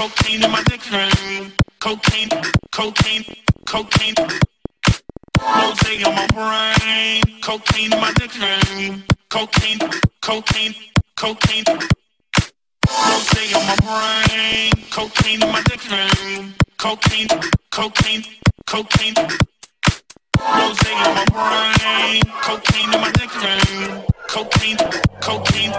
cocaine in my dick Cocaine, cocaine, cocaine. Rose on my brain. Cocaine in my dick Cocaine, cocaine, cocaine. Rose on my brain. Cocaine in my dick Cocaine, cocaine, cocaine. Rose on my brain. Cocaine in my dick Cocaine, cocaine.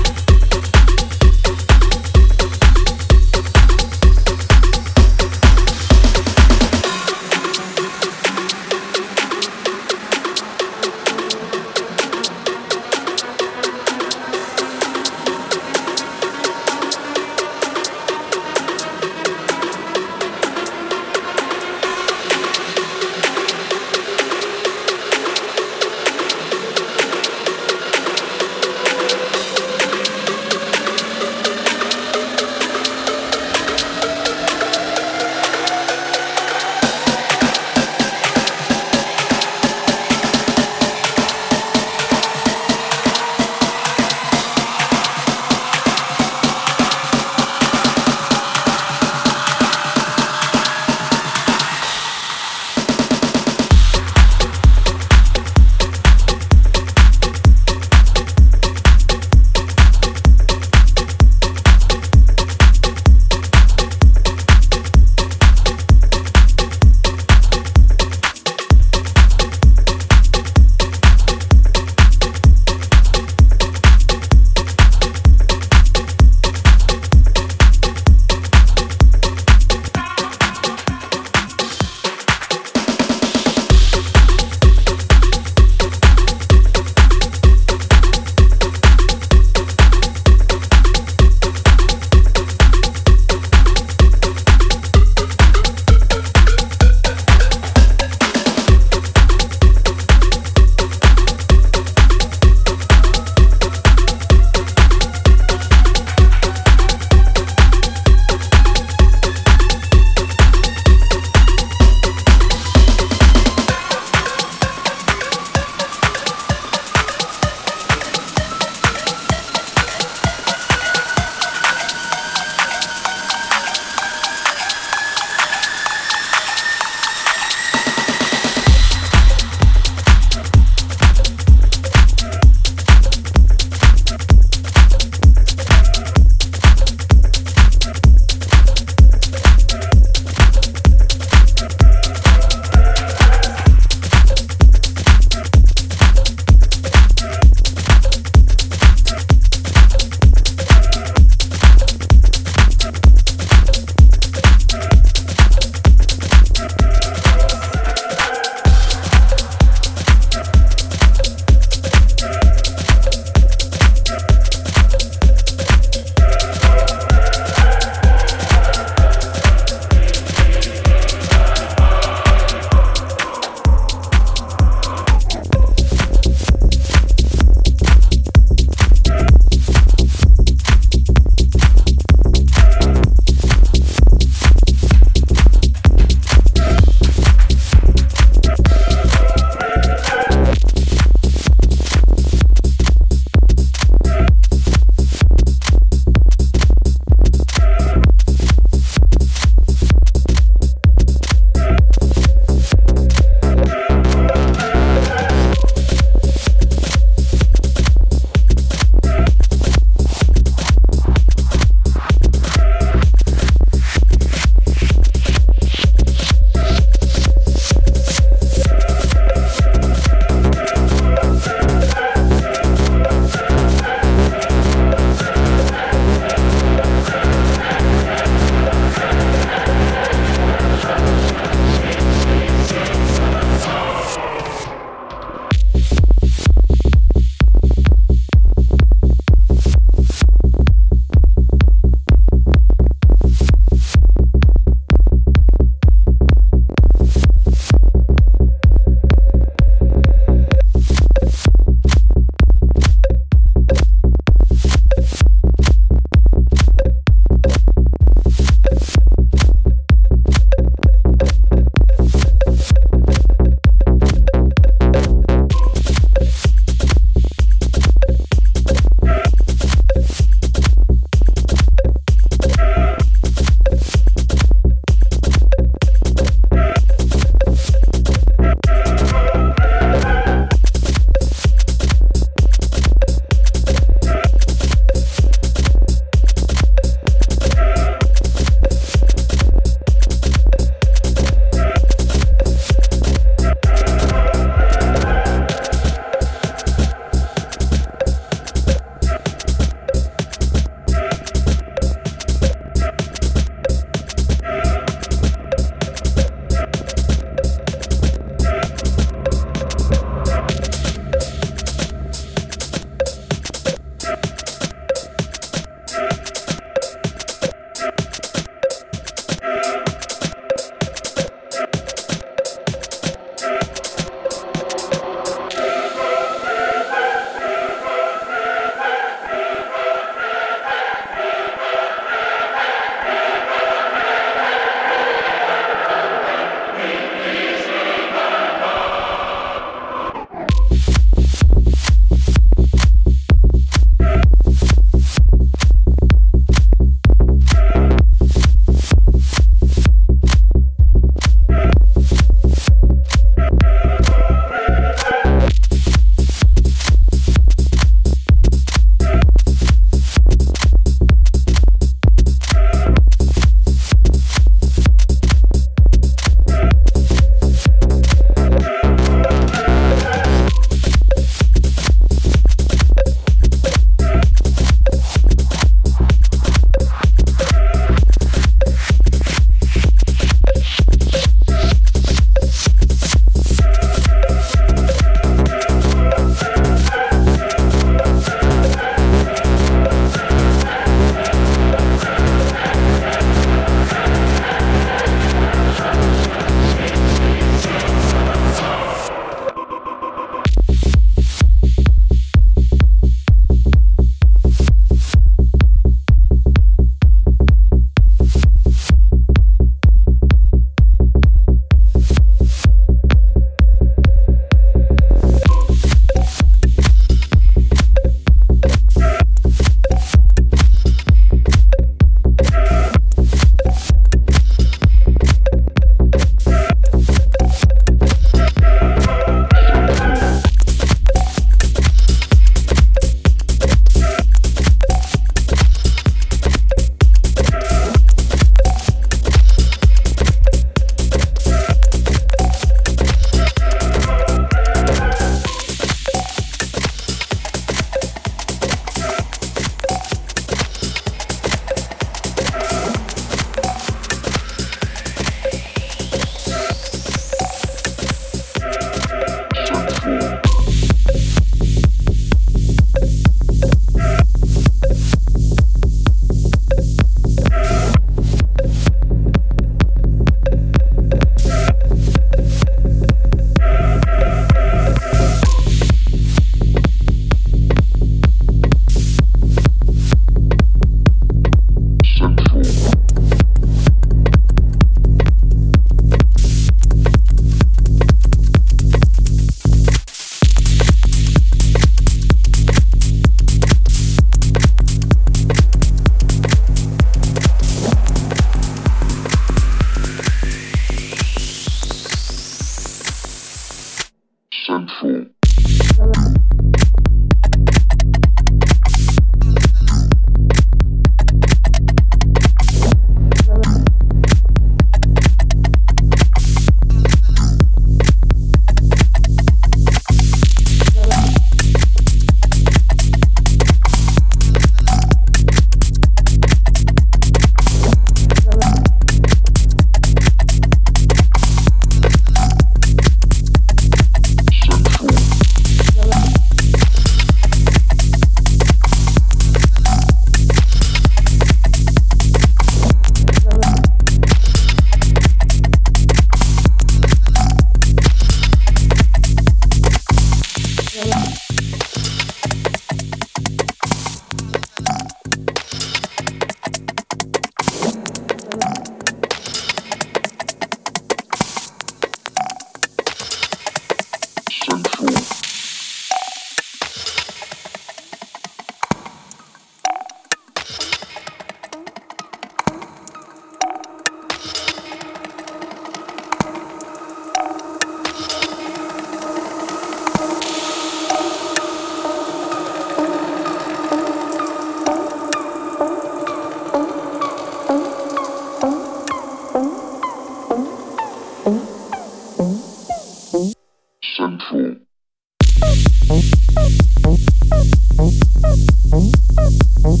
Thank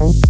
you.